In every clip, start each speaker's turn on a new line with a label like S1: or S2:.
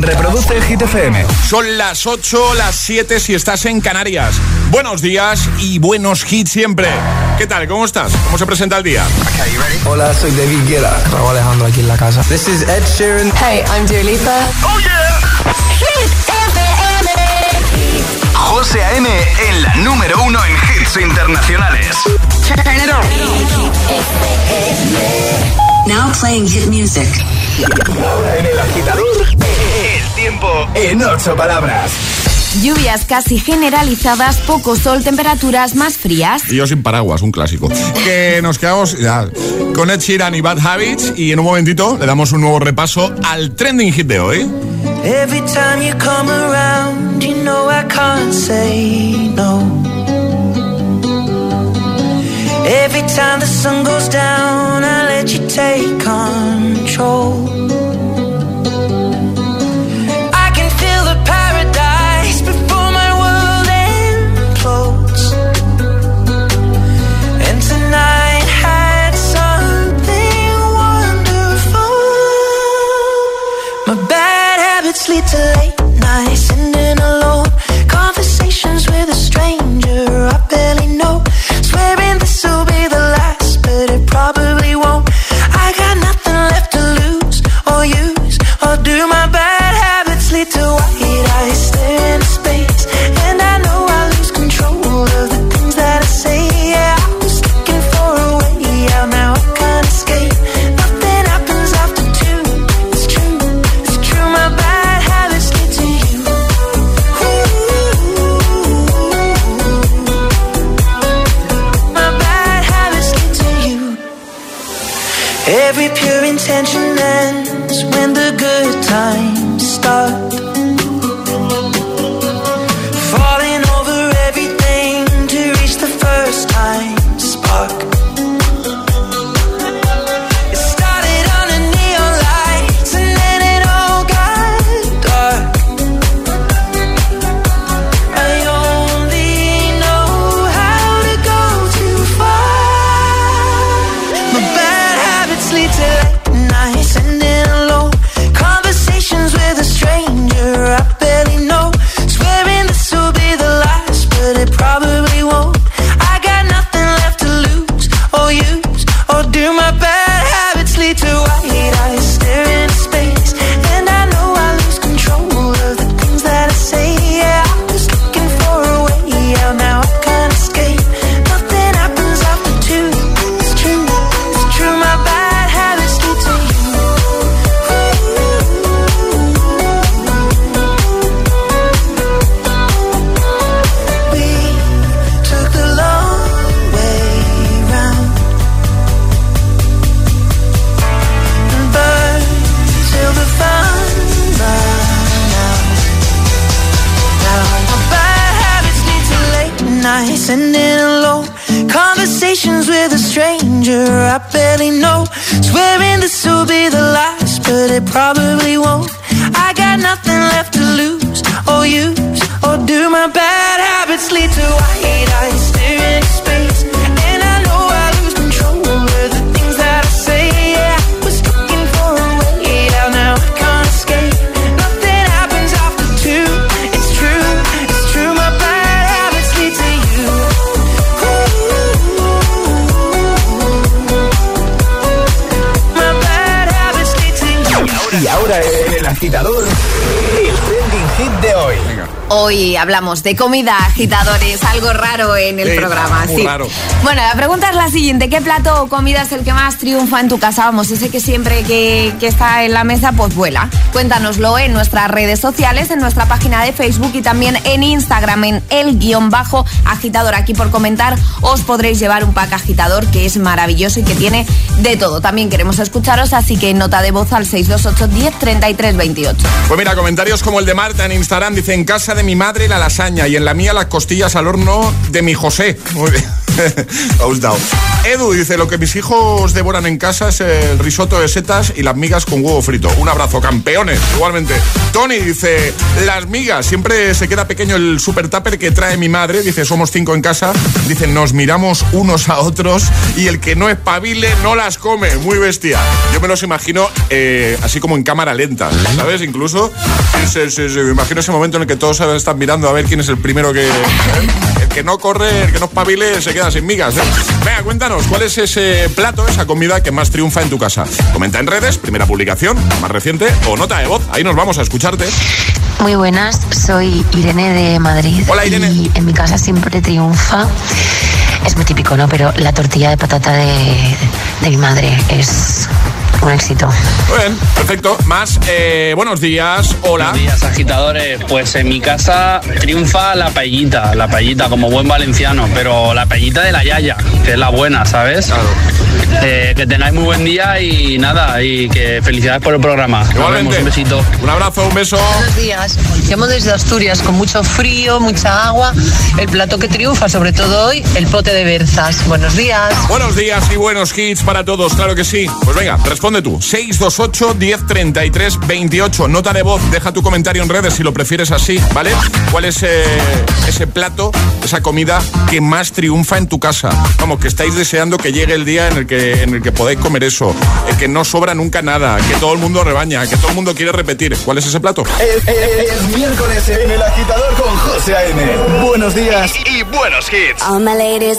S1: Reproduce Hit FM.
S2: Son las 8, las 7 si estás en Canarias. Buenos días y buenos hits siempre. ¿Qué tal? ¿Cómo estás? ¿Cómo se presenta el día?
S3: Hola, soy David Guetta. Raúl Alejandro aquí en la casa.
S4: This is Ed Sheeran.
S5: Hey, I'm Dua Lipa.
S2: ¡Oh, yeah!
S5: Hit FM.
S1: José A.M. en la número uno en hits internacionales.
S5: Turn it on. Now playing hit music.
S1: Ahora en el agitador, tiempo en ocho palabras.
S6: Lluvias casi generalizadas, poco sol, temperaturas más frías.
S2: Y yo sin paraguas, un clásico. Que nos quedamos ya, con Ed Sheeran y Bad Habits y en un momentito le damos un nuevo repaso al trending hit de hoy.
S7: Every time you come around, you know I can't say no. Every time the sun goes down, I let you take control. Yeah.
S1: Hit de hoy.
S6: Hoy hablamos de comida, agitadores, algo raro en el
S2: Sí,
S6: programa.
S2: muy
S6: sí.
S2: raro.
S6: Bueno, la pregunta es la siguiente: ¿qué plato o comida es el que más triunfa en tu casa? Vamos, ese que siempre que, que está en la mesa, pues vuela. Cuéntanoslo en nuestras redes sociales, en nuestra página de Facebook y también en Instagram, en el guion bajo agitador. Aquí por comentar os podréis llevar un pack agitador que es maravilloso y que tiene de todo. También queremos escucharos, así que nota de voz al 628 10 33 28.
S2: Pues mira, comentarios como el de Marta en Instagram dice en casa de mi madre la lasaña y en la mía las costillas al horno de mi José. Edu dice, lo que mis hijos devoran en casa es el risotto de setas y las migas con huevo frito. Un abrazo, campeones. Igualmente. Tony dice, las migas, siempre se queda pequeño el super tupper que trae mi madre. Dice, somos cinco en casa. Dice, nos miramos unos a otros y el que no es pabile no las come. Muy bestia. Yo me los imagino eh, así como en cámara lenta, ¿sabes? Incluso, sí, sí, sí, me imagino ese momento en el que todos están mirando a ver quién es el primero que... Que no corre, el que no es pabile, se queda sin migas. ¿eh? Venga, cuéntanos, ¿cuál es ese plato, esa comida que más triunfa en tu casa? Comenta en redes, primera publicación, más reciente, o nota de voz. Ahí nos vamos a escucharte.
S8: Muy buenas, soy Irene de Madrid.
S2: Hola, Irene.
S8: Y en mi casa siempre triunfa. Es muy típico, ¿no? Pero la tortilla de patata de, de mi madre es un éxito.
S2: Muy bien, perfecto. Más, eh, buenos días, hola.
S9: Buenos días, agitadores. Pues en mi casa triunfa la paellita, la paellita como buen valenciano, pero la paellita de la yaya, que es la buena, ¿sabes? Eh, que tengáis muy buen día y nada, y que felicidades por el programa.
S2: Igualmente.
S9: un besito.
S2: Un abrazo, un beso.
S10: Buenos días. Llamo desde Asturias con mucho frío, mucha agua. El plato que triunfa, sobre todo hoy, el pote de berzas. Buenos días.
S2: Buenos días y buenos hits para todos, claro que sí. Pues venga, responde tú. 628 1033 28. Nota de voz, deja tu comentario en redes si lo prefieres así, ¿vale? ¿Cuál es eh, ese plato, esa comida que más triunfa en tu casa? Vamos, que estáis deseando que llegue el día en el que, en el que podáis comer eso. eh, que no sobra nunca nada, que todo el mundo rebaña, que todo el mundo quiere repetir. ¿Cuál es ese plato?
S1: Es, es- es miércoles en el agitador con José A.M. Buenos días y buenos hits.
S11: All my ladies.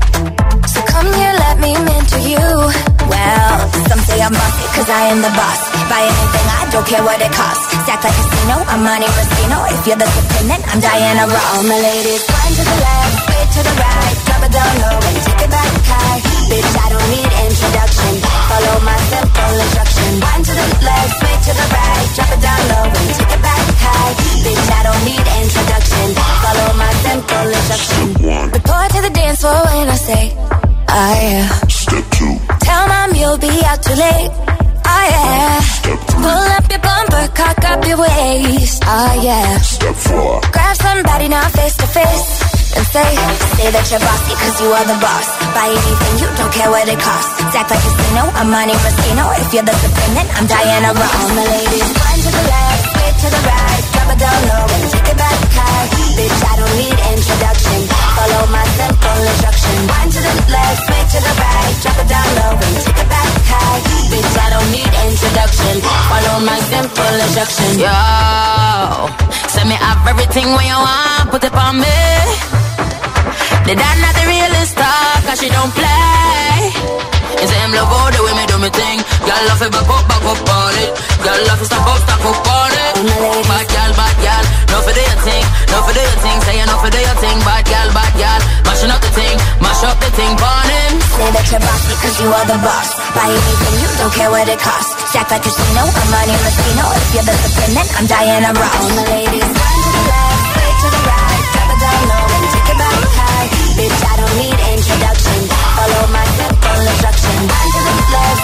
S11: Come here, let me into you. Well, some say I'm bossy, cause I am the boss. Buy anything, I don't care what it costs. Stack like a casino, I'm Monte Moschino. If you're the dependent, I'm Diana Ross. All my ladies, one to the left, way to the right. Drop it down low and take it back high. Bitch, I don't need introduction. Follow my simple instruction. One to the left, way to the right. Drop it down low and take it back high. Bitch, I don't need introduction. Follow my simple instruction. Report to the dance floor when I say, oh yeah.
S12: Step two,
S11: Tell mom you'll be out too late. Oh yeah.
S12: step three,
S11: Pull up your bumper, cock up your waist. Oh yeah.
S12: step four,
S11: Grab somebody now face to face. And say, say that you're bossy cause you are the boss. Buy anything, you don't care what it costs. Act like a casino, I'm Monte Moschino. If you're the dependent, I'm Diana Ross. All my ladies, one to the left, way to the right. Drop it down low and take it back high. Bitch, I don't need introduction. Follow my simple instruction. One to the left, way to the right. Drop it down low and take it back high. Bitch, I don't need introduction. Follow my simple instruction.
S13: Yo, send me up everything when you want, put it on me. The dad not the realest star, cause she don't play. Say him love all the way me do me thing. Y'all love it, back up, back up on it. Y'all love it, stop up, stop up on it. Bad gal, bad gal, no for do your thing, no for do your thing. Say you no for do your thing, bad gal, bad gal. Mashing up the thing, mash up the thing, burn him.
S11: Say that you're bossy cause you are the boss. Buy anything, you don't care what it costs. Stack like a casino, I'm Monte Moschino. If you're the dependent, I'm Diana Ross. All my ladies, one to the left, way to the right. Drop it down low and take it back high. Bitch, I don't need introduction. Follow my simple instruction. One to the left,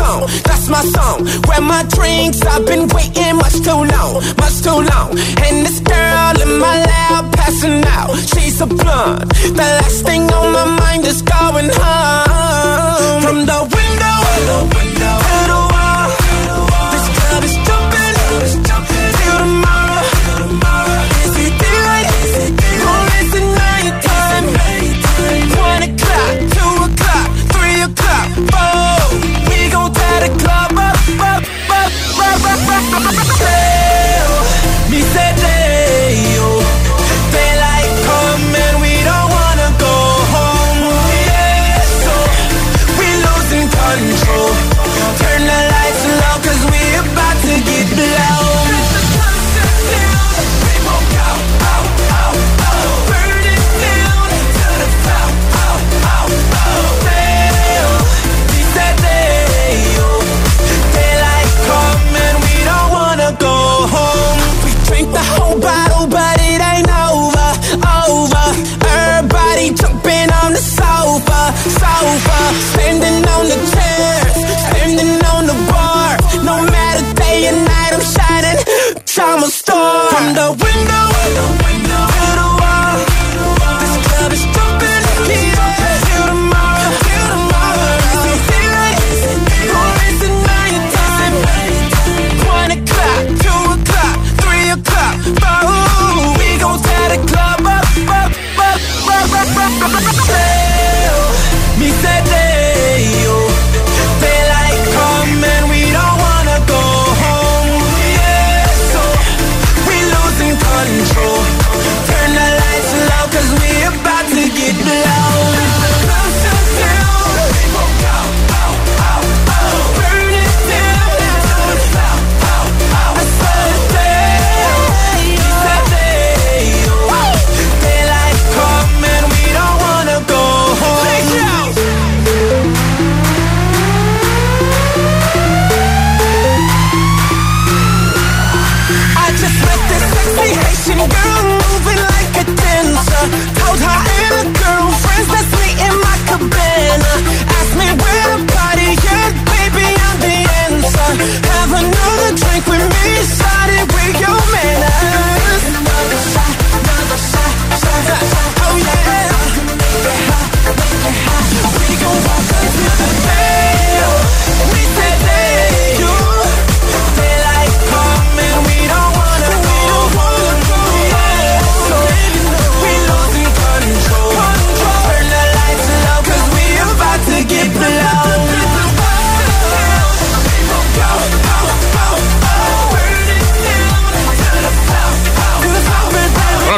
S14: song, that's my song. Grab my drinks, I've been waiting much too long, much too long. And this girl in my lap passing out, she's a blonde. The last thing on my mind is going home. From the window, the window,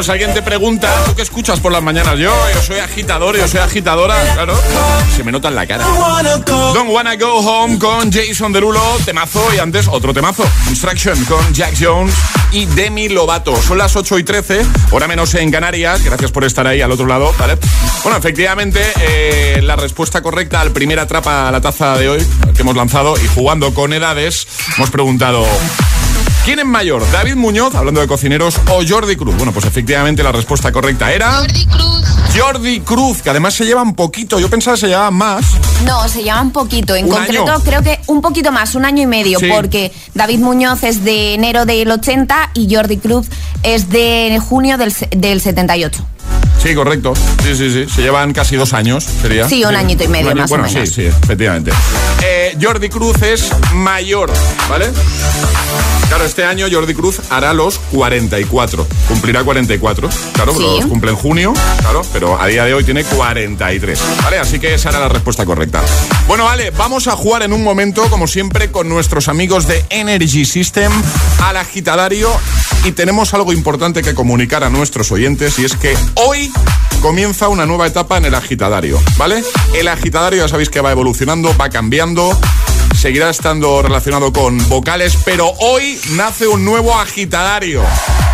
S2: si alguien te pregunta, ¿tú qué escuchas por las mañanas? Yo, yo soy agitador, yo soy agitadora, claro. Se me nota en la cara. Don't Wanna Go Home con Jason Derulo, temazo, y antes otro temazo. Instruction con Jack Jones y Demi Lovato. Son las 8 y 13, hora menos en Canarias. Gracias por estar ahí al otro lado. Bueno, efectivamente, eh, la respuesta correcta al primer atrapa a la taza de hoy que hemos lanzado y jugando con edades, hemos preguntado. ¿Quién es mayor? ¿David Muñoz, hablando de cocineros, o Jordi Cruz? Bueno, pues efectivamente la respuesta correcta era...
S12: Jordi Cruz.
S2: Jordi Cruz, que además se llevan poquito. Yo pensaba que se llevaban más.
S6: No, se llevan poquito. En
S2: ¿Un
S6: concreto,
S2: año?
S6: creo que un poquito más, un año y medio,
S2: Sí.
S6: porque David Muñoz es de enero del 80 y Jordi Cruz es de junio del, del 78.
S2: Sí, correcto. Sí, sí, sí. Se llevan casi dos años, sería.
S6: Sí, un añito y medio,
S2: año-
S6: más o
S2: bueno,
S6: menos.
S2: sí, sí, efectivamente. Eh, Jordi Cruz es mayor, ¿vale? Claro, este año Jordi Cruz hará los 44. Cumplirá 44. Claro,
S6: Sí.
S2: los cumple en junio, claro, pero a día de hoy tiene 43. ¿Vale? Así que esa era la respuesta correcta. Bueno, vale, vamos a jugar en un momento, como siempre, con nuestros amigos de Energy System al agitadario. Y tenemos algo importante que comunicar a nuestros oyentes y es que hoy comienza una nueva etapa en el agitadario, ¿vale? El agitadario ya sabéis que va evolucionando, va cambiando, seguirá estando relacionado con vocales, pero hoy nace un nuevo agitadario.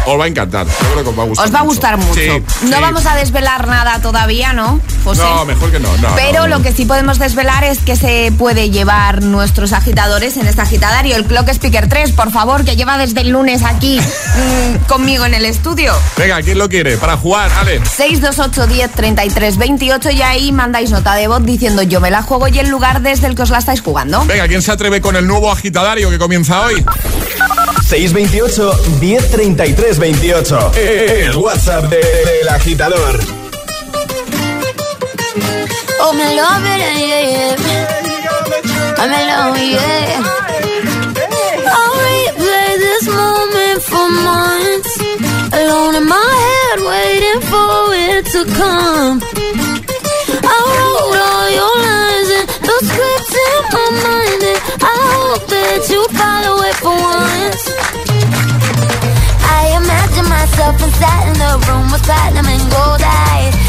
S2: Os va a encantar, yo creo que os va a gustar.
S6: Os va a gustar mucho.
S2: Sí,
S6: no
S2: sí.
S6: vamos a desvelar nada todavía, ¿no, José?
S2: No, mejor que no. no,
S6: Pero
S2: no, no.
S6: lo que sí podemos desvelar es que se puede llevar nuestros agitadores en este agitadario. El Clock Speaker 3, por favor, que lleva desde el lunes aquí mm, conmigo en el estudio.
S2: Venga, ¿quién lo quiere? Para jugar, Ale.
S6: 628 10 33 28 y ahí mandáis nota de voz diciendo yo me la juego y el lugar desde el que os la estáis jugando.
S2: Venga, ¿quién se atreve con el nuevo agitadario que comienza hoy?
S1: 628 1033 28. El WhatsApp de- del agitador.
S12: Oh, me love it, yeah, yeah. I'm alone, yeah. I'll replay this moment for months. Alone in my head, waiting for it to come. I wrote all your lines and the scripts in my mind, and I hope that you follow it for once. I imagine myself inside in the room with platinum and gold eyes.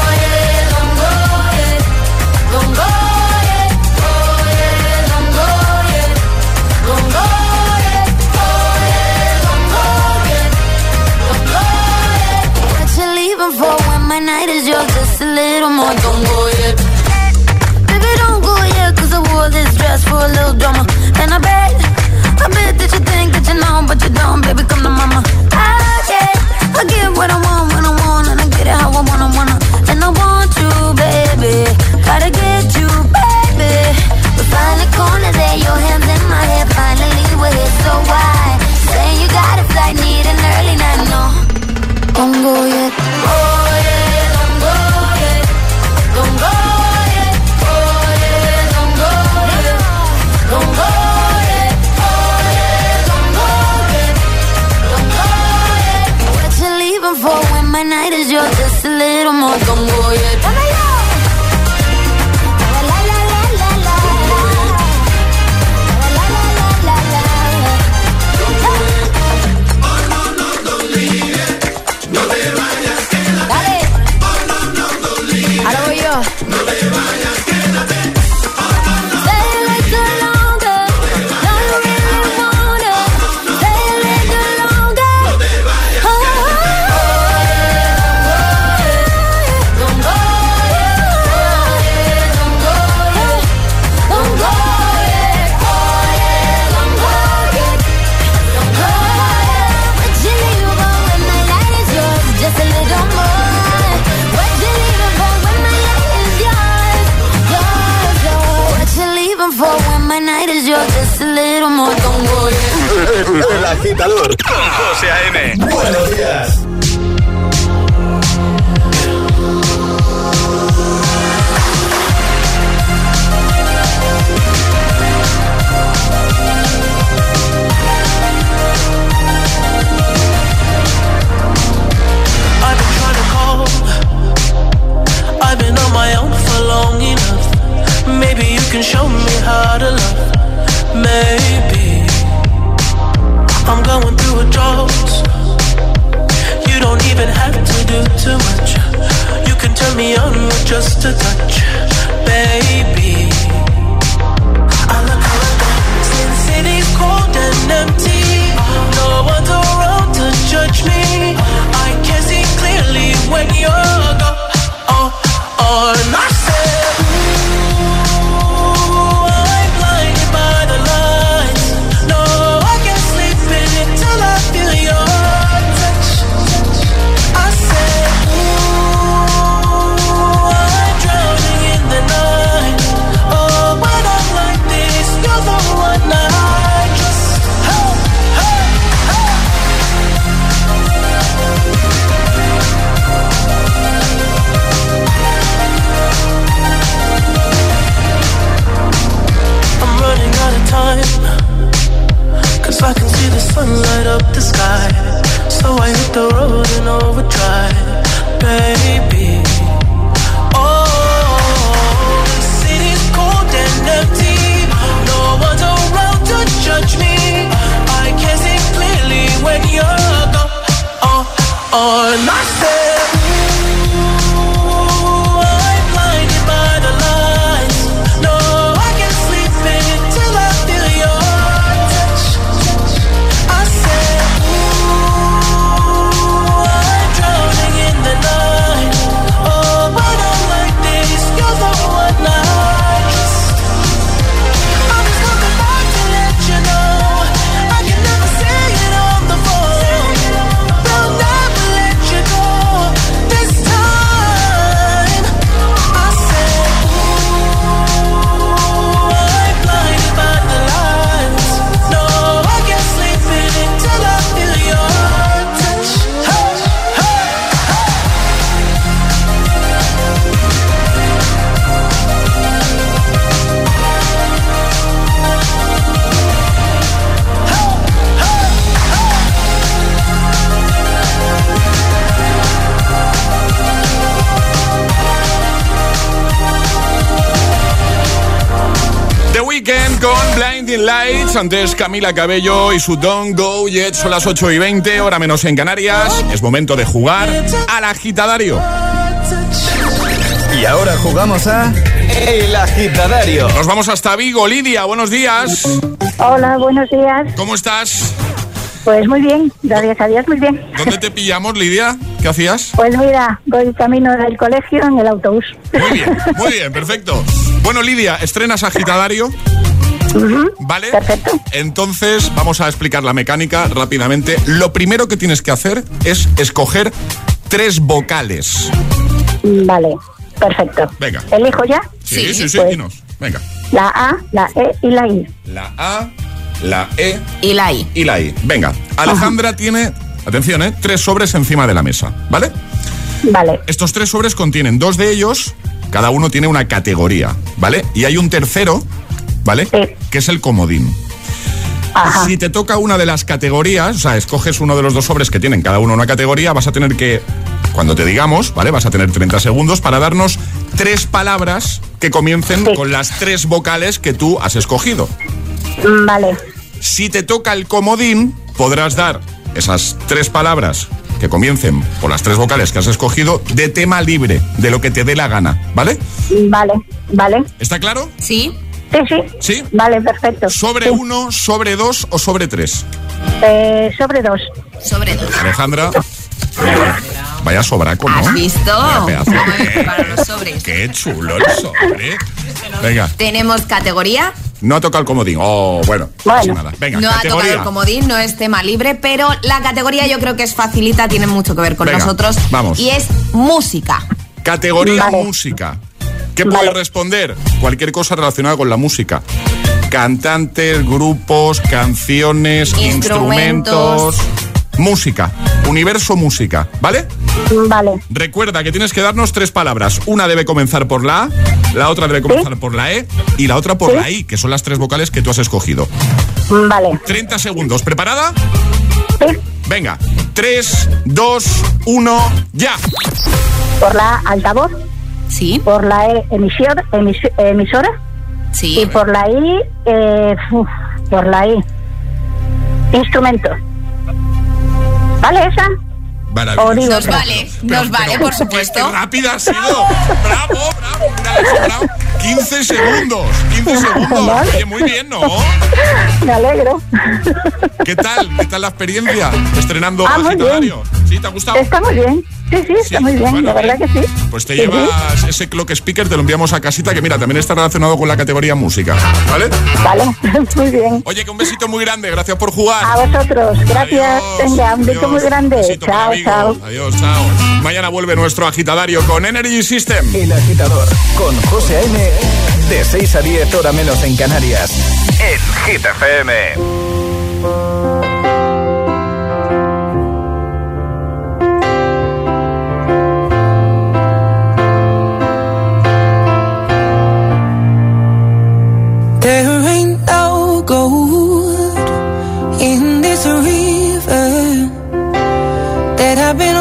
S12: gotta get you, baby. We find a corner there, your hands in my hair, finally we're here, so why? Saying you got a flight, need an early night, no. Don't go yet.
S14: The
S2: Weeknd con Blinding Lights. Antes Camila Cabello y su Don't Go Yet. Son las 8 y 20, hora menos en Canarias. Es momento de jugar al agitadario.
S1: Y ahora jugamos a El Agitadario.
S2: Nos vamos hasta Vigo. Lidia, buenos días.
S15: Hola, buenos días.
S2: ¿Cómo estás?
S15: Pues muy bien, gracias a Dios, muy bien.
S2: ¿Dónde te pillamos, Lidia? ¿Qué hacías?
S15: Pues mira, voy camino del colegio en el autobús.
S2: Muy bien, muy bien, perfecto. Bueno, Lidia, estrenas agitadario. ¿Vale?
S15: Perfecto.
S2: Entonces, vamos a explicar la mecánica rápidamente. Lo primero que tienes que hacer es escoger tres vocales.
S15: Vale, perfecto.
S2: Venga.
S15: ¿Elijo ya?
S2: Sí, sí, sí,
S15: Pues,
S2: dinos. Venga.
S15: la A, la E y la I.
S2: La A, la E
S6: Y la I.
S2: y la I. Venga, Alejandra tiene, atención, ¿eh? tres sobres encima de la mesa, ¿vale?
S15: Vale,
S2: Estos tres sobres contienen dos de ellos, cada uno tiene una categoría, ¿vale? Y hay un tercero, ¿vale? Que es el comodín. Si te toca una de las categorías, o sea, escoges uno de los dos sobres que tienen cada uno una categoría, vas a tener que, cuando te digamos, ¿vale? Vas a tener 30 segundos para darnos tres palabras que comiencen con las tres vocales que tú has escogido.
S15: vale,
S2: Si te toca el comodín, podrás dar esas tres palabras que comiencen por las tres vocales que has escogido de tema libre, de lo que te dé la gana, ¿vale?
S15: vale, vale.
S2: ¿Está claro?
S6: Sí.
S15: Sí, sí.
S2: Sí.
S15: Vale, perfecto.
S2: ¿Sobre uno, sobre dos o sobre tres?
S15: Eh, sobre dos.
S6: Sobre dos.
S2: Alejandra. Vaya sobraco, ¿no?
S6: ¿Has visto?
S2: Vaya pedazo.
S6: ¿Cómo me preparo los sobres?
S2: Qué chulo el sobre. Venga,
S6: Tenemos categoría.
S2: No ha tocado el comodín. Oh, bueno, nada. Venga,
S6: no ha tocado el comodín, no es tema libre, pero la categoría yo creo que es facilita, tiene mucho que ver con
S2: Venga,
S6: nosotros.
S2: vamos.
S6: Y es música.
S2: Categoría
S6: Vale.
S2: música. ¿Qué puedes responder? Cualquier cosa relacionada con la música. Cantantes, grupos, canciones,
S6: Instrumentos.
S2: instrumentos. Música. Universo música. ¿Vale?
S15: Vale,
S2: Recuerda que tienes que darnos tres palabras. Una debe comenzar por la A, la otra debe comenzar por la E y la otra por la I, que son las tres vocales que tú has escogido.
S15: vale.
S2: 30 segundos. ¿Preparada? Venga. 3, 2, 1, ya.
S15: Por la A, altavoz.
S6: Sí.
S15: Por la E, emisor, emis- emisora.
S6: Sí.
S15: Y por la I, eh, uf, por la I, instrumento. ¿Vale esa?
S2: Maravilloso.
S6: Nos vale, nos vale, por supuesto.
S2: Qué rápida ha sido. Bravo, bravo. Bravo. 15 segundos. 15 segundos.
S15: Vale.
S2: Oye, muy bien, ¿no?
S15: Me alegro.
S2: ¿Qué tal? ¿Qué tal la experiencia? Estrenando
S15: Ah,
S2: agitadario. ¿Sí? ¿Te ha gustado?
S15: Está muy bien. Sí, sí, está
S2: Sí,
S15: muy bien.
S2: bueno,
S15: la verdad que sí.
S2: Pues te
S15: Sí, sí.
S2: llevas ese clock speaker, te lo enviamos a casita, que mira, también está relacionado con la categoría música. ¿Vale?
S15: Vale, muy bien.
S2: Oye, que un besito muy grande. Gracias por jugar.
S15: A vosotros. Gracias.
S2: Adiós,
S15: Venga, un beso
S2: adiós.
S15: muy grande.
S2: Besito para
S15: Chao, Chao.
S2: Adiós, chao. Mañana vuelve nuestro agitadario con Energy System.
S1: El agitador con José A.M. De 6 a 10 hora menos en Canarias. En Hit FM.
S14: There I've been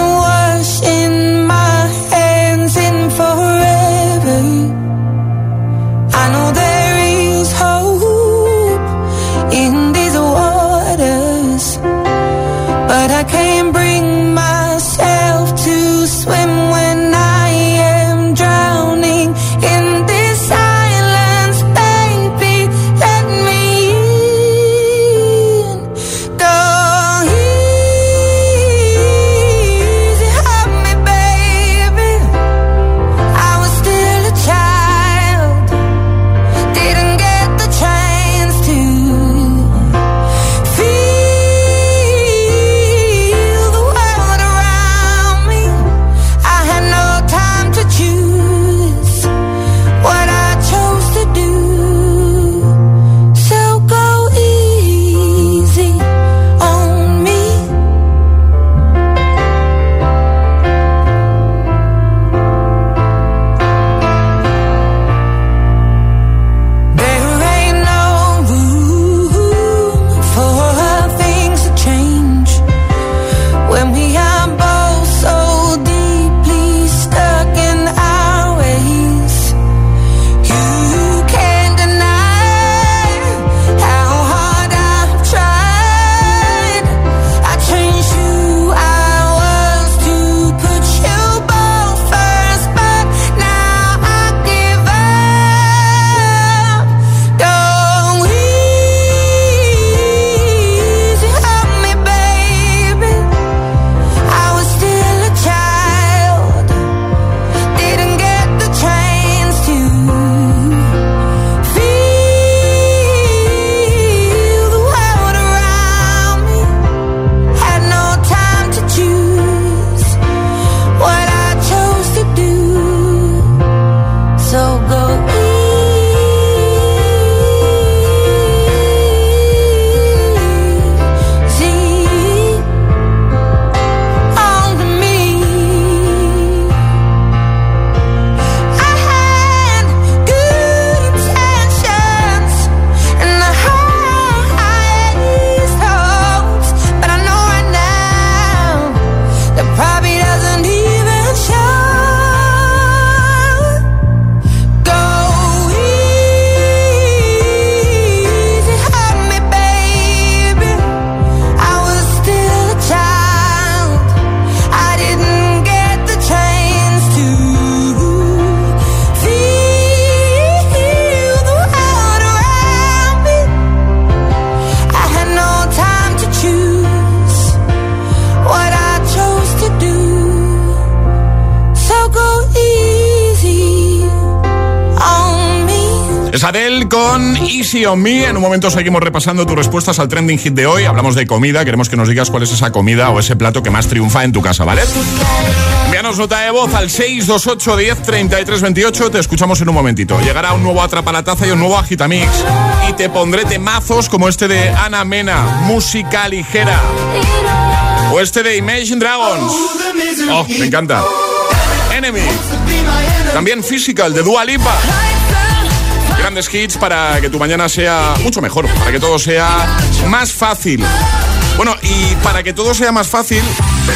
S14: Easy on.
S2: En un momento seguimos repasando tus respuestas al trending hit de hoy. Hablamos de comida. Queremos que nos digas cuál es esa comida o ese plato que más triunfa en tu casa, ¿vale? Envíanos nota de voz al 628 10 33 28. Te escuchamos en un momentito. Llegará un nuevo Atrapa la Taza y un nuevo Agitamix. Y te pondré temazos como este de Ana Mena, música ligera. O este de Imagine Dragons. Oh, me encanta. Enemy. También Physical de Dua Lipa. Grandes hits para que tu mañana sea mucho mejor, para que todo sea más fácil. Bueno, y para que todo sea más fácil,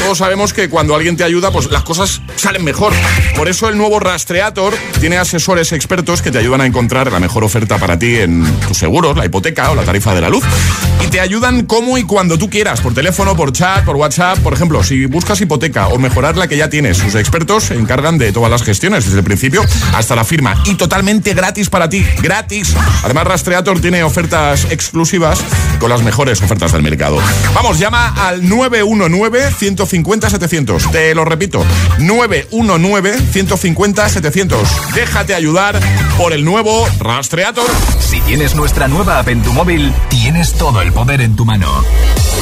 S2: todos sabemos que cuando alguien te ayuda, pues las cosas salen mejor. Por eso el nuevo Rastreator tiene asesores expertos que te ayudan a encontrar la mejor oferta para ti en tus seguros, la hipoteca o la tarifa de la luz. Y te ayudan como y cuando tú quieras, por teléfono, por chat, por WhatsApp. Por ejemplo, si buscas hipoteca o mejorar la que ya tienes, sus expertos se encargan de todas las gestiones, desde el principio hasta la firma. Y totalmente gratis para ti, gratis. Además, Rastreator tiene ofertas exclusivas con las mejores ofertas del mercado. Vamos, llama al 919-150-700. Te lo repito, 919-150-700. Déjate ayudar por el nuevo Rastreator.
S1: Si tienes nuestra nueva app en tu móvil, tienes todo el poder en tu mano.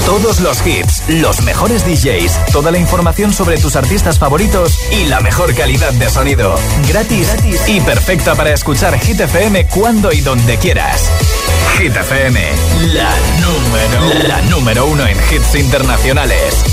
S1: Todos los hits, los mejores DJs, toda la información sobre tus artistas favoritos y la mejor calidad de sonido. Gratis, gratis y perfecta para escuchar Hit FM cuando y donde quieras. Hit FM, la número, la número uno en hits internacionales.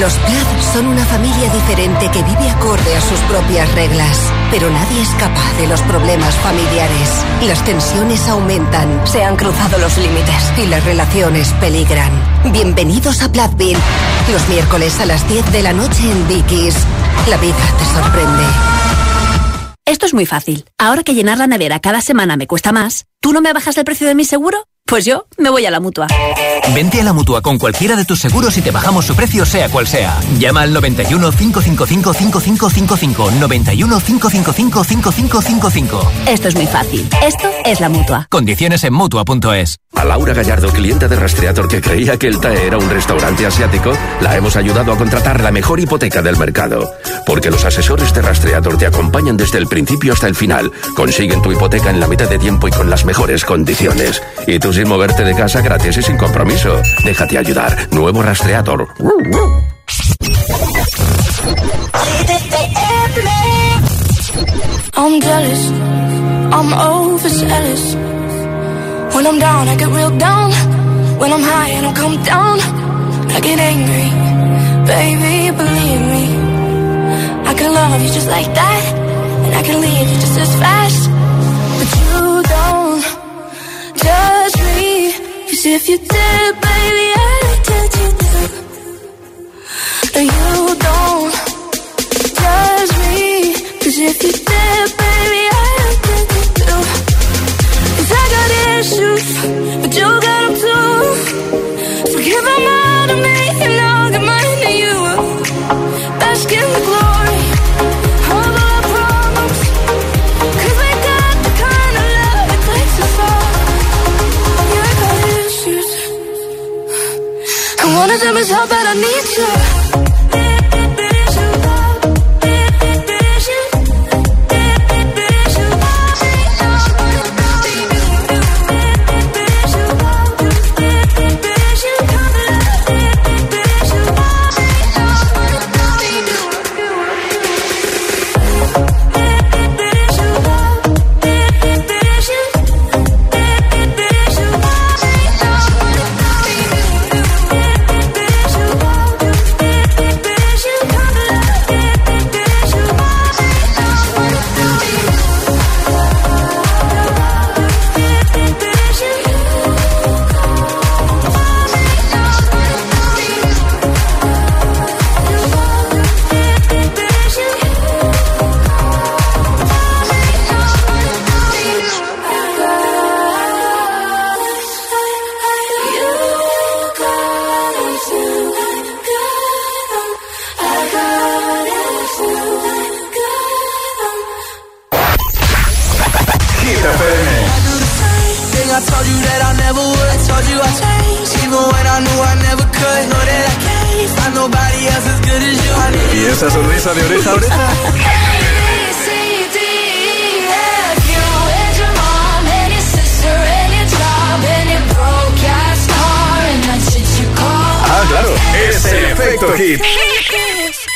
S16: Los Plath son una familia diferente que vive acorde a sus propias reglas. Pero nadie es capaz de los problemas familiares. Las tensiones aumentan, se han cruzado los límites y las relaciones peligran. Bienvenidos a Plathville. Los miércoles a las 10 de la noche en Vicky's. La vida te sorprende.
S17: Esto es muy fácil. Ahora que llenar la nevera cada semana me cuesta más, ¿tú no me bajas el precio de mi seguro? Pues yo me voy a la mutua.
S18: Vente a la mutua con cualquiera de tus seguros y te bajamos su precio, sea cual sea. Llama al 91 555 5555. 91 555 5555.
S17: Esto es muy fácil. Esto es la mutua.
S18: Condiciones en mutua.es.
S19: A Laura Gallardo, clienta de Rastreator que creía que el TAE era un restaurante asiático, la hemos ayudado a contratar la mejor hipoteca del mercado. Porque los asesores de Rastreator te acompañan desde el principio hasta el final. Consiguen tu hipoteca en la mitad de tiempo y con las mejores condiciones. Y tú sin moverte de casa gratis y sin compromiso. Déjate ayudar. Nuevo Rastreator.
S20: I'm jealous, I'm overzealous. When I'm down, I get real down. When I'm high, I don't come down. I get angry, baby, believe me. I can love you just like that, and I can leave you just as fast. But you don't judge me, cause if you did, baby, I'd judge you too. And you don't judge me, cause if you did, baby, I'd judge you too. Cause I got issues, but you got them too. So give them all to me, And one of them is how bad I need you.
S14: Hit FM.
S21: Think I told you that I never would. Told you I changed, even when I knew I never could. Know that I can't find nobody else as good as you. I need
S2: Y esa sonrisa de oreja a oreja.
S1: Ah, claro. Es el efecto hit.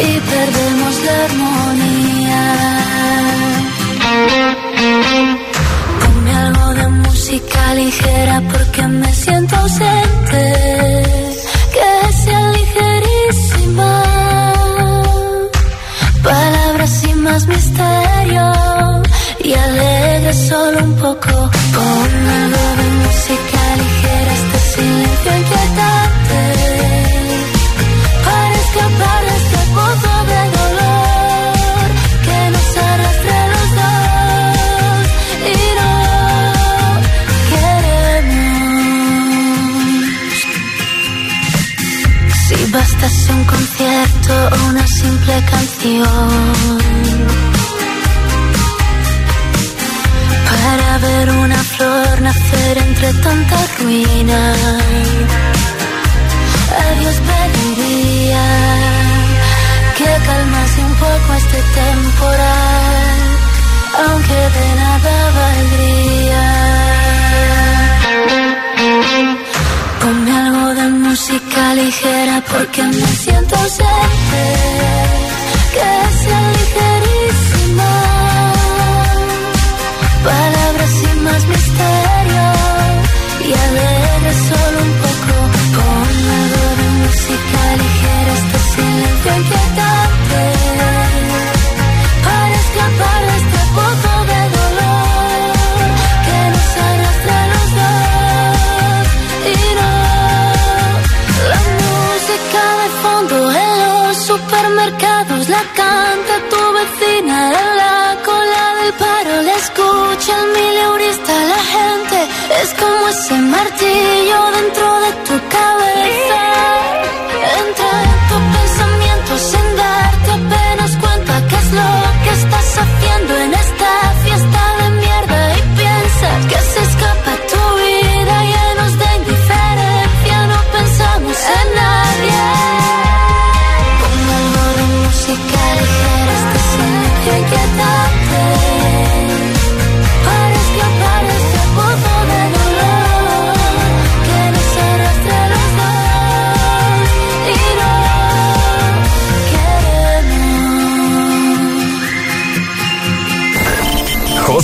S12: y perdemos la armonía. Ponme algo de música ligera porque me siento ausente. Una simple canción para ver una flor nacer entre tanta ruina. A Dios pediría que calmase un poco este temporal, aunque de nada valdría. Ponme algo música ligera porque me siento ausente, que sea ligerísima. Palabras sin más misterio y alegre solo un poco. Ponme algo de música ligera, este silencio inquietante. Canta tu vecina en la cola del paro. La escucha el mileurista, la gente es como ese martillo dentro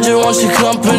S21: I just want your company.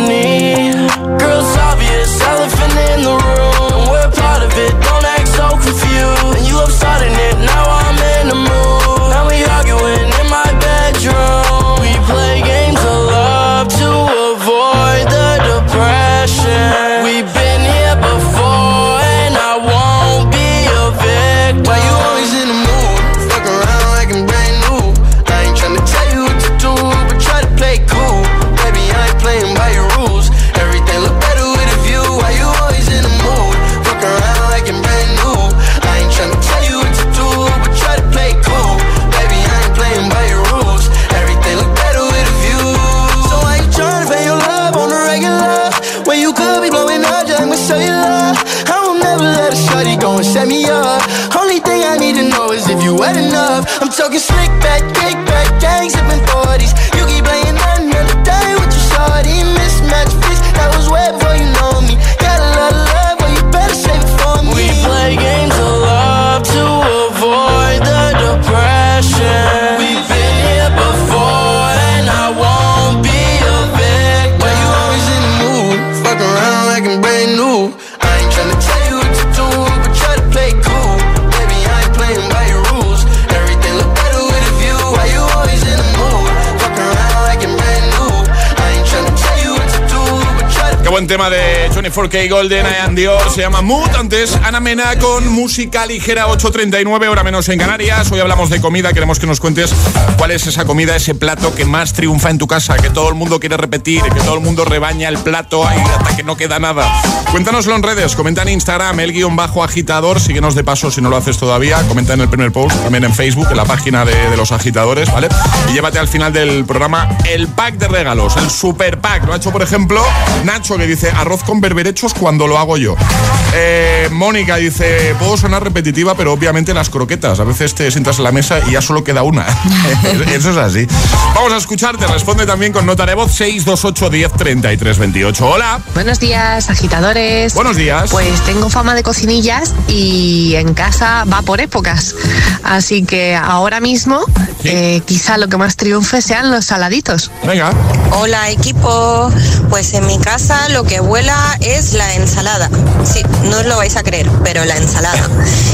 S2: 4K Golden and Dior se llama Mood. Antes Ana Mena con música ligera 8.39, hora menos en Canarias. Hoy hablamos de comida, queremos que nos cuentes cuál es esa comida, ese plato que más triunfa en tu casa, que todo el mundo quiere repetir, que todo el mundo rebaña el plato ahí hasta que no queda nada. Cuéntanoslo en redes, comenta en Instagram, el guion bajo agitador, síguenos de paso si no lo haces todavía, comenta en el primer post, también en Facebook, en la página de, los agitadores, ¿vale? Y llévate al final del programa el pack de regalos, el super pack. Lo ha hecho, por ejemplo, Nacho que dice arroz con verbena berberechos cuando lo hago yo. Eh, Mónica dice, puedo sonar repetitiva, pero obviamente las croquetas. A veces te sientas en la mesa y ya solo queda una. Eso es así. Vamos a escucharte. Responde también con nota de voz 628 10 33 28. Hola.
S22: Buenos días, agitadores.
S2: Buenos días.
S22: Pues tengo fama de cocinillas y en casa va por épocas. Así que ahora mismo eh, quizá lo que más triunfe sean los saladitos.
S2: Venga.
S23: Hola equipo, pues en mi casa lo que vuela es la ensalada. Sí, no os lo vais a creer, pero la ensalada.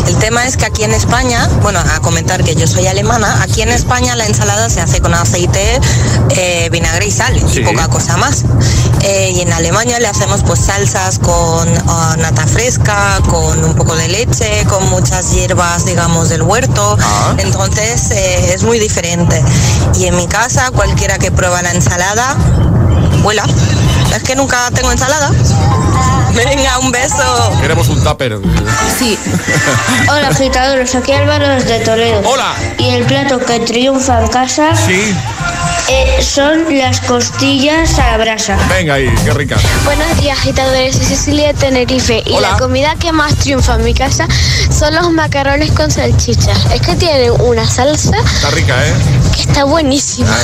S23: El tema es que aquí en España, bueno, a comentar que yo soy alemana, aquí en España la ensalada se hace con aceite, eh, vinagre y sal
S7: Sí.
S23: y poca cosa más. Eh, y en Alemania le hacemos pues salsas con ah, nata fresca, con un poco de leche, con muchas hierbas, digamos, del huerto. Entonces eh, es muy diferente. Y en mi casa, cualquiera que prueba la ensalada, vuela. Es que nunca tengo ensalada. Venga, un beso.
S2: Queremos un tupper.
S24: Sí. Hola agitadores, aquí Álvaro desde Toledo.
S2: Hola.
S24: Y el plato que triunfa en casa
S2: Sí.
S24: eh, son las costillas a la brasa.
S2: Venga ahí, qué rica.
S24: Buenos días agitadores, soy Cecilia de Tenerife y la comida que más triunfa en mi casa son los macarrones con salchicha. Es que tienen una salsa
S2: Está rica, ¿eh?
S24: que está buenísima.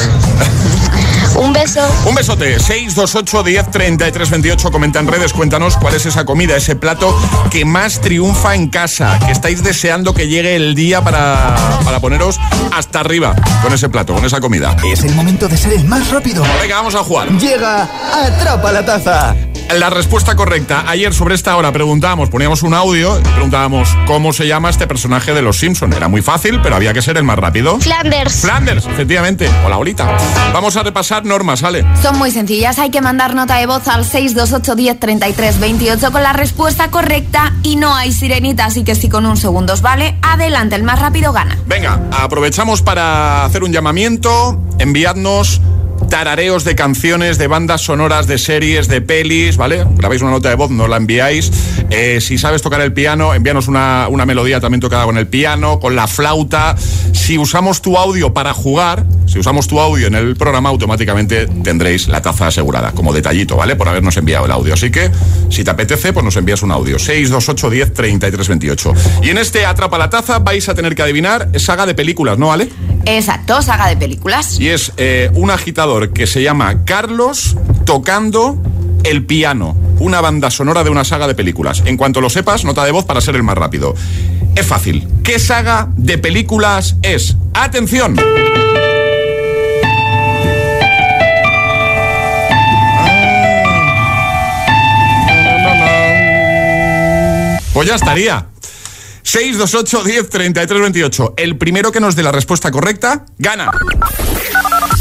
S24: Un beso.
S2: Un besote. 628 10 33 28. Comenta en redes, cuéntanos cuál es esa comida, ese plato que más triunfa en casa. Que estáis deseando que llegue el día para, para poneros hasta arriba con ese plato, con esa comida.
S1: Es el momento de ser el más rápido.
S2: Venga, vamos a jugar.
S1: Llega Atrapa la Taza.
S2: La respuesta correcta. Ayer sobre esta hora preguntábamos, poníamos un audio preguntábamos cómo se llama este personaje de los Simpson. Era muy fácil, pero había que ser el más rápido.
S24: Flanders.
S2: Flanders, efectivamente. Hola, bolita. Vamos a repasar normas, ¿sale?
S6: Son muy sencillas, hay que mandar nota de voz al 628 10 33 28 con la respuesta correcta y no hay sirenita, así que si con un segundo os vale, adelante, el más rápido gana.
S2: Venga, aprovechamos para hacer un llamamiento. Enviadnos tarareos de canciones, de bandas sonoras, de series, de pelis, ¿vale? Grabáis una nota de voz, nos la enviáis. Eh, si sabes tocar el piano, envíanos una, una melodía también tocada con el piano, con la flauta. Si usamos tu audio para jugar, si usamos tu audio en el programa, automáticamente tendréis la taza asegurada, como detallito, ¿vale? Por habernos enviado el audio. Así que, si te apetece, pues nos envías un audio. 628 10 33 28. Y en este Atrapa la Taza vais a tener que adivinar saga de películas, ¿no, vale?
S6: Exacto, saga de películas.
S2: Y es eh, un agitador que se llama Carlos tocando el piano. Una banda sonora de una saga de películas. En cuanto lo sepas, nota de voz para ser el más rápido. Es fácil. ¿Qué saga de películas es? ¡Atención! Pues ya estaría. 628 10 33 28. El primero que nos dé la respuesta correcta, gana.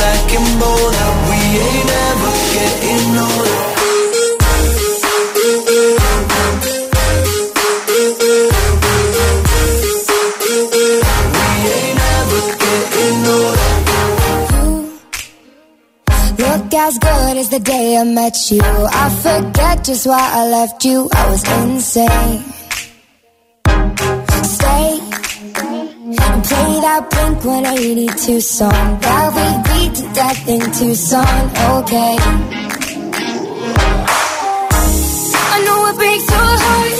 S7: back never getting older. We ain't never getting older.
S14: Look as good as the day I met you. I forget just why I left you. I was insane. And play that Blink 182 song that we beat to death in Tucson. Okay. I know it breaks your heart.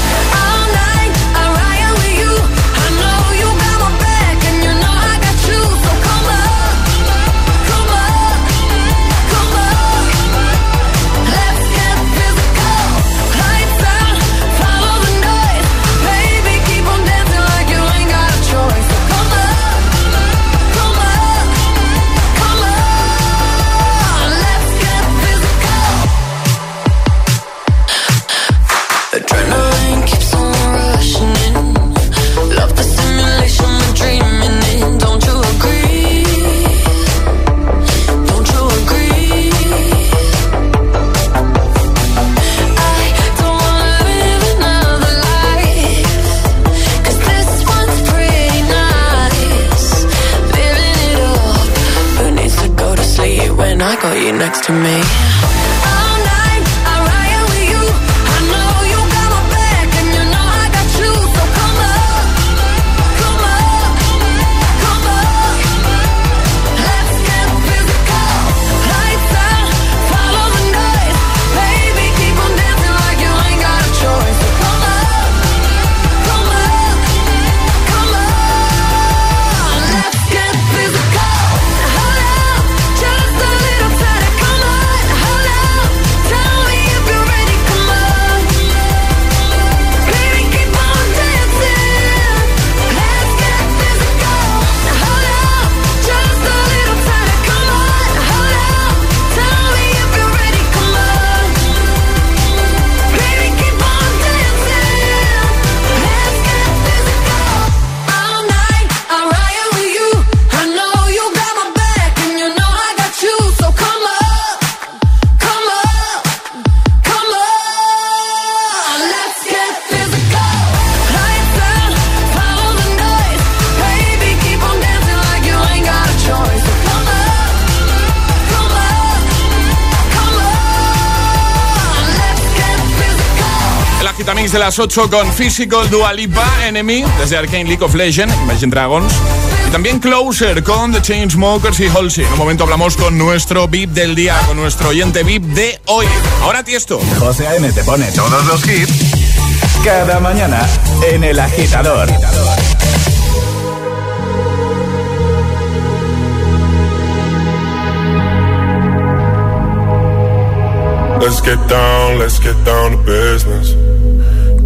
S2: Las 8 con Physical Dua Lipa, Enemy, desde Arcane League of Legends, Imagine Dragons. Y también Closer con The Chainsmokers y Halsey. En un momento hablamos con nuestro VIP del día, con nuestro oyente VIP de hoy. Ahora Tiesto.
S1: José A.M. te pone todos los hits cada mañana en El Agitador.
S25: Let's get down, let's get down to business.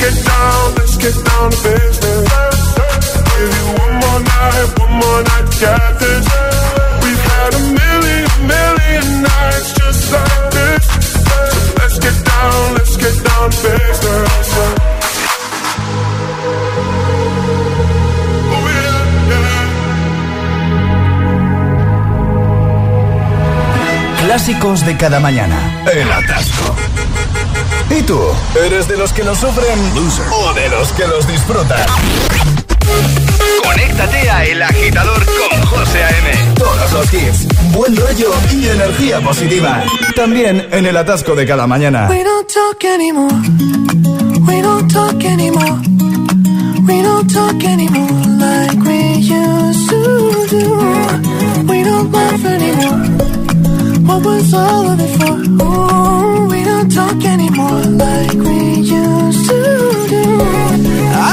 S25: Let's get down, let's get down to business. Give you one more night, one more night to get this. We've had a million, million nights just like this. So let's get down, let's get down to business.
S1: Clásicos de cada mañana. El atasco. ¿Y tú? ¿Eres de los que lo sufren o de los que los disfrutan?
S26: Conéctate a El Agitador con José A.M.
S1: Todos los hits, buen rollo y energía positiva. También en el atasco de cada mañana.
S27: We don't talk anymore. We don't talk anymore. We don't talk anymore like we used to do. We don't laugh anymore. What was all of it for? Ooh, talk anymore like we used to do.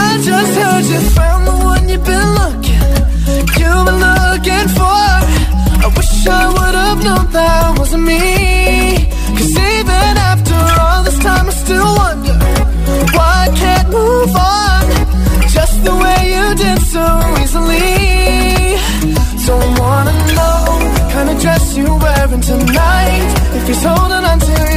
S27: I just heard you found the one you've been looking, you've been looking for. I wish I would have known that wasn't me. Cause even after all this time, I still wonder why I can't move on. Just the way you did so easily. Don't wanna know kind of dress you're wearing tonight. If he's holding on to you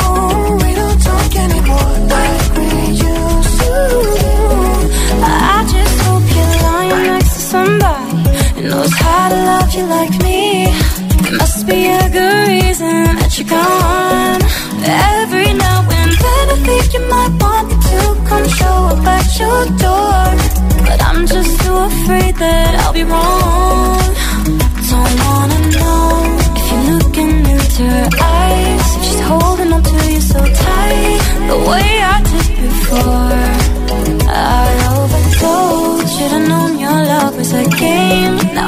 S12: You're gone. Every now and then I think you might want me to come show up at your door. But I'm just too afraid that I'll be wrong. Don't wanna know if you're looking into her eyes. If she's holding on to you so tight, the way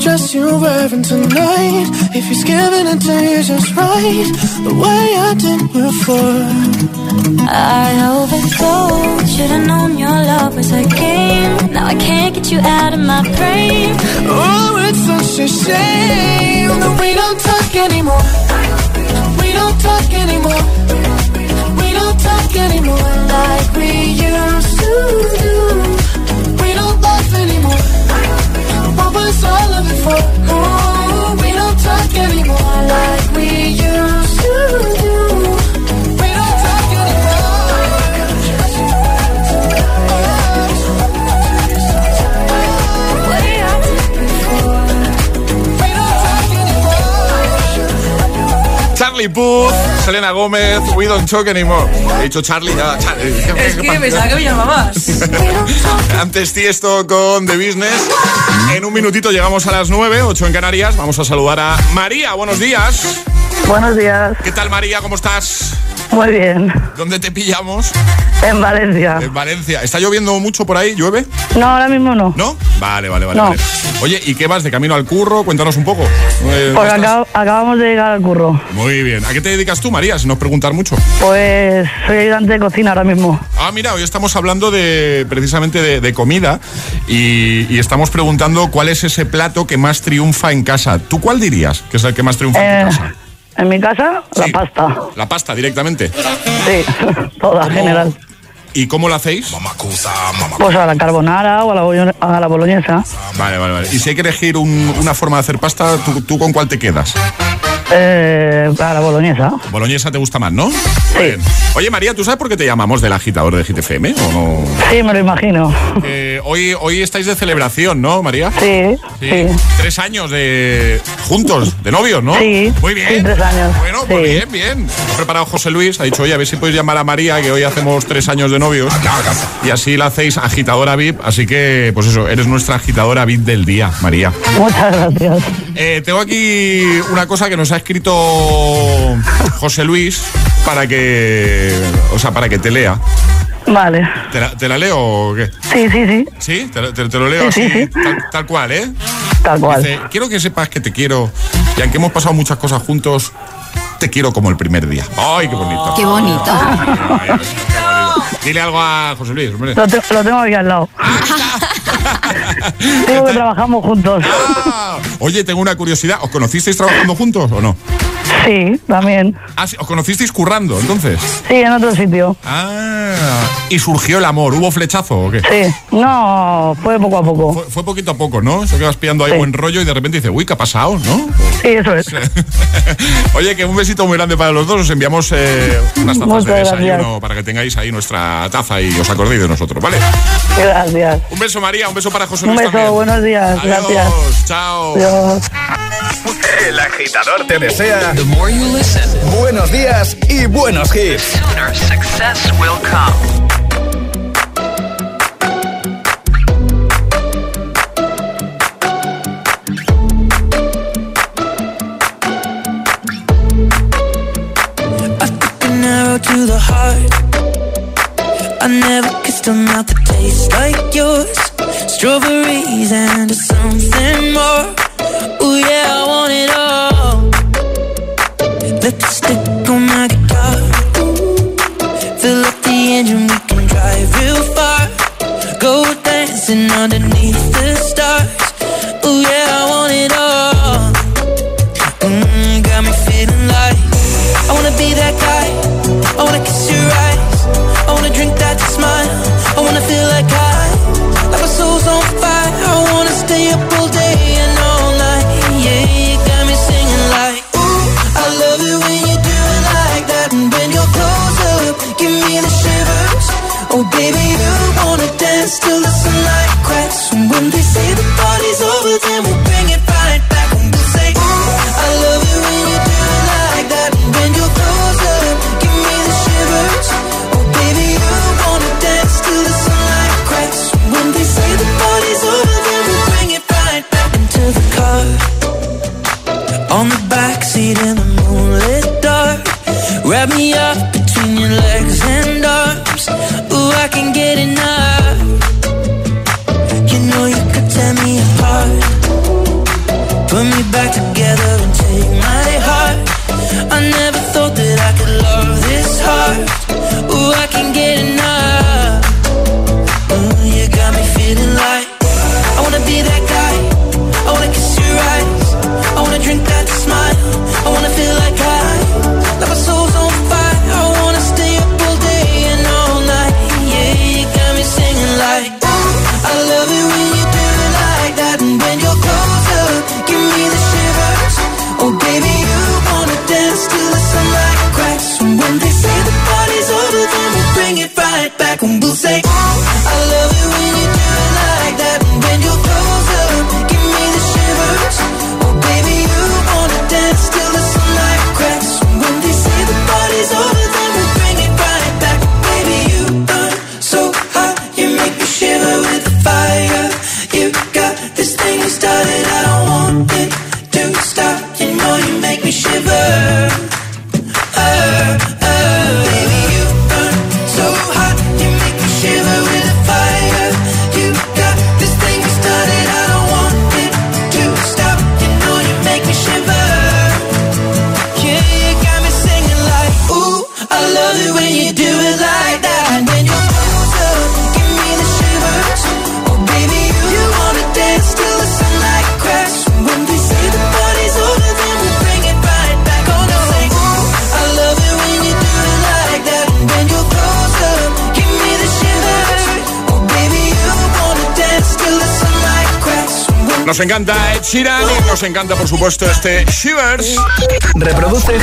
S14: dress you're wearing tonight. If he's giving it to you just right, the way I did before.
S20: I overdosed. Should've known your love was a game. Now I can't get you out of my brain.
S14: Oh, it's such a shame that we don't talk anymore. We don't talk anymore. We don't talk anymore like we used to for? Oh, we don't talk anymore like
S2: Charlie Puth, Selena Gómez, We Don't Talk Anymore. He dicho Charlie ya. Charlie.
S28: Es que pensaba que me llamabas.
S2: Antes esto con The Business. En un minutito llegamos a las 9, 8 en Canarias. Vamos a saludar a María. Buenos días.
S29: Buenos días.
S2: ¿Qué tal, María? ¿Cómo estás?
S29: Muy bien.
S2: ¿Dónde te pillamos?
S29: En Valencia.
S2: En Valencia. ¿Está lloviendo mucho por ahí? ¿Llueve?
S29: No, ahora mismo no.
S2: ¿No? Vale, vale, vale.
S29: No.
S2: vale. Oye, ¿y qué vas de camino al curro? Cuéntanos un poco. Eh,
S29: acab- acabamos de llegar al curro.
S2: Muy bien. ¿A qué te dedicas tú, María? Si nos preguntar mucho.
S29: Pues soy ayudante de cocina ahora mismo.
S2: Ah, mira, hoy estamos hablando de precisamente de, de comida y, y estamos preguntando cuál es ese plato que más triunfa en casa. ¿Tú cuál dirías que es el que más triunfa en
S29: Eh,
S2: tu casa?
S29: En mi casa, la pasta.
S2: La pasta directamente.
S29: Sí, toda general.
S2: ¿Y cómo la hacéis?
S29: Pues a la carbonara o a la, a la boloñesa.
S2: Vale, vale, vale. Y si hay que elegir un- una forma de hacer pasta, ¿tú, tú con cuál te quedas?
S29: Eh, a la boloñesa.
S2: Boloñesa te gusta más, ¿no? Sí. Oye, María, ¿tú sabes por qué te llamamos del agitador de GTFM o no?
S29: Sí, me lo imagino.
S2: Eh, hoy, hoy estáis de celebración, ¿no, María?
S29: Sí, sí.
S2: Tres años de juntos, de novios, ¿no?
S29: Sí,
S2: Muy bien.
S29: sí, tres años.
S2: Bueno, pues bien, bien. Ha preparado José Luis, ha dicho, oye, a ver si podéis llamar a María, que hoy hacemos tres años de novios. Y así la hacéis agitadora VIP. Así que, pues eso, eres nuestra agitadora VIP del día, María.
S29: Muchas gracias.
S2: Eh, tengo aquí una cosa que nos ha escrito José Luis para que, o sea, para que te lea.
S29: Vale.
S2: ¿Te la, te la leo o qué?
S29: Sí, sí, sí.
S2: ¿Sí? Te, lo- te- te lo leo
S29: Sí,
S2: así,
S29: sí, sí.
S2: Tal, tal cual, ¿eh?
S29: Tal cual.
S2: Dice, quiero que sepas que te quiero y aunque hemos pasado muchas cosas juntos, te quiero como el primer día. ¡Ay, qué bonito!
S6: Qué bonito.
S2: Dile algo a José Luis, hombre.
S29: Lo, te- lo tengo aquí al lado. Digo que trabajamos juntos.
S2: Oye, tengo una curiosidad. ¿Os conocisteis trabajando juntos o no?
S29: Sí, también.
S2: Ah, sí, ¿Os conocisteis currando, entonces?
S29: Sí, en otro sitio.
S2: Ah, y surgió el amor. ¿Hubo flechazo o qué?
S29: Sí. No, fue poco a poco.
S2: Fue, fue poquito a poco, ¿no? Se quedas pillando ahí buen rollo y de repente dice, uy, ¿qué ha pasado, no?
S29: Sí, eso es.
S2: Oye, que un besito muy grande para los dos. Os enviamos eh, unas tazas
S29: Muchas
S2: de desayuno
S29: gracias.
S2: para que tengáis ahí nuestra taza y os acordéis de nosotros, ¿vale?
S29: Gracias.
S2: Un beso, María. Un beso para José
S29: Un
S2: Luis
S29: beso,
S2: también.
S29: buenos días.
S2: Adiós.
S29: Gracias.
S2: Chao.
S29: Adiós.
S1: El agitador te desea buenos días y buenos hits.
S18: success will come.
S14: an arrow to the heart. I never kissed a mouth that tastes like yours. Strawberries and something more. Ooh yeah, I want it all. Lipstick on my guitar. Fill up the engine, we can drive real far. Go dancing underneath the stars. Ooh yeah, Wrap me up between your legs and arms. Ooh, I can get enough. You know you could tear me apart. Put me back together and take my heart.
S2: Nos encanta Ed Sheeran y nos encanta, por supuesto, este Shivers.
S1: Reproduce el